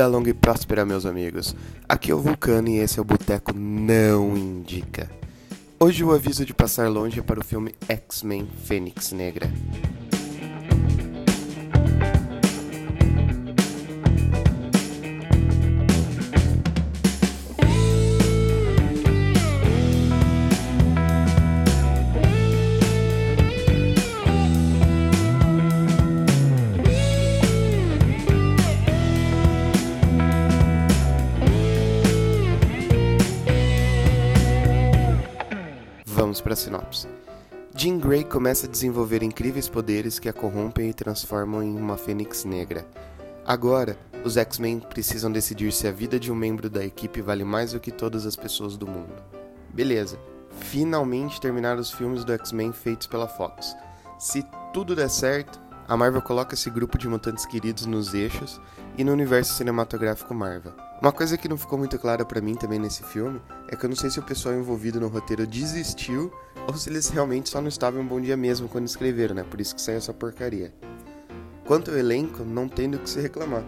Vida longa e próspera, meus amigos. Aqui é o Vulcano e esse é o Boteco Não Indica. Hoje o aviso de passar longe é para o filme X-Men Fênix Negra. Vamos para a sinopse. Jean Grey começa a desenvolver incríveis poderes que a corrompem e transformam em uma fênix negra. Agora, os X-Men precisam decidir se a vida de um membro da equipe vale mais do que todas as pessoas do mundo. Beleza, finalmente terminaram os filmes do X-Men feitos pela Fox. Se tudo der certo, a Marvel coloca esse grupo de mutantes queridos nos eixos e no universo cinematográfico Marvel. Uma coisa que não ficou muito clara para mim também nesse filme é que eu não sei se o pessoal envolvido no roteiro desistiu ou se eles realmente só não estavam um bom dia mesmo quando escreveram, né? Por isso que saiu essa porcaria. Quanto ao elenco, não tem do que se reclamar.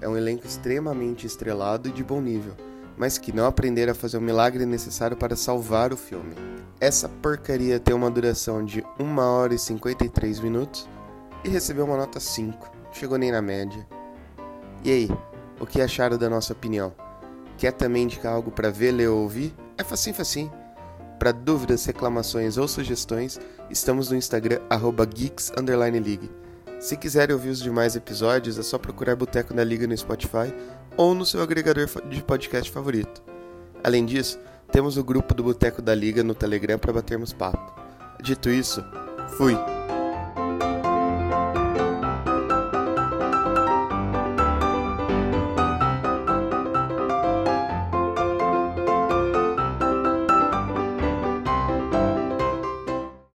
É um elenco extremamente estrelado e de bom nível, mas que não aprenderam a fazer o milagre necessário para salvar o filme. Essa porcaria tem uma duração de 1 hora e 53 minutos e recebeu uma nota 5, chegou nem na média. E aí, o que acharam da nossa opinião? Quer também indicar algo para ver, ler ou ouvir? É facinho, facinho. Para dúvidas, reclamações ou sugestões, estamos no Instagram geeks_league. Se quiserem ouvir os demais episódios, é só procurar Boteco da Liga no Spotify ou no seu agregador de podcast favorito. Além disso, temos o grupo do Boteco da Liga no Telegram para batermos papo. Dito isso, fui!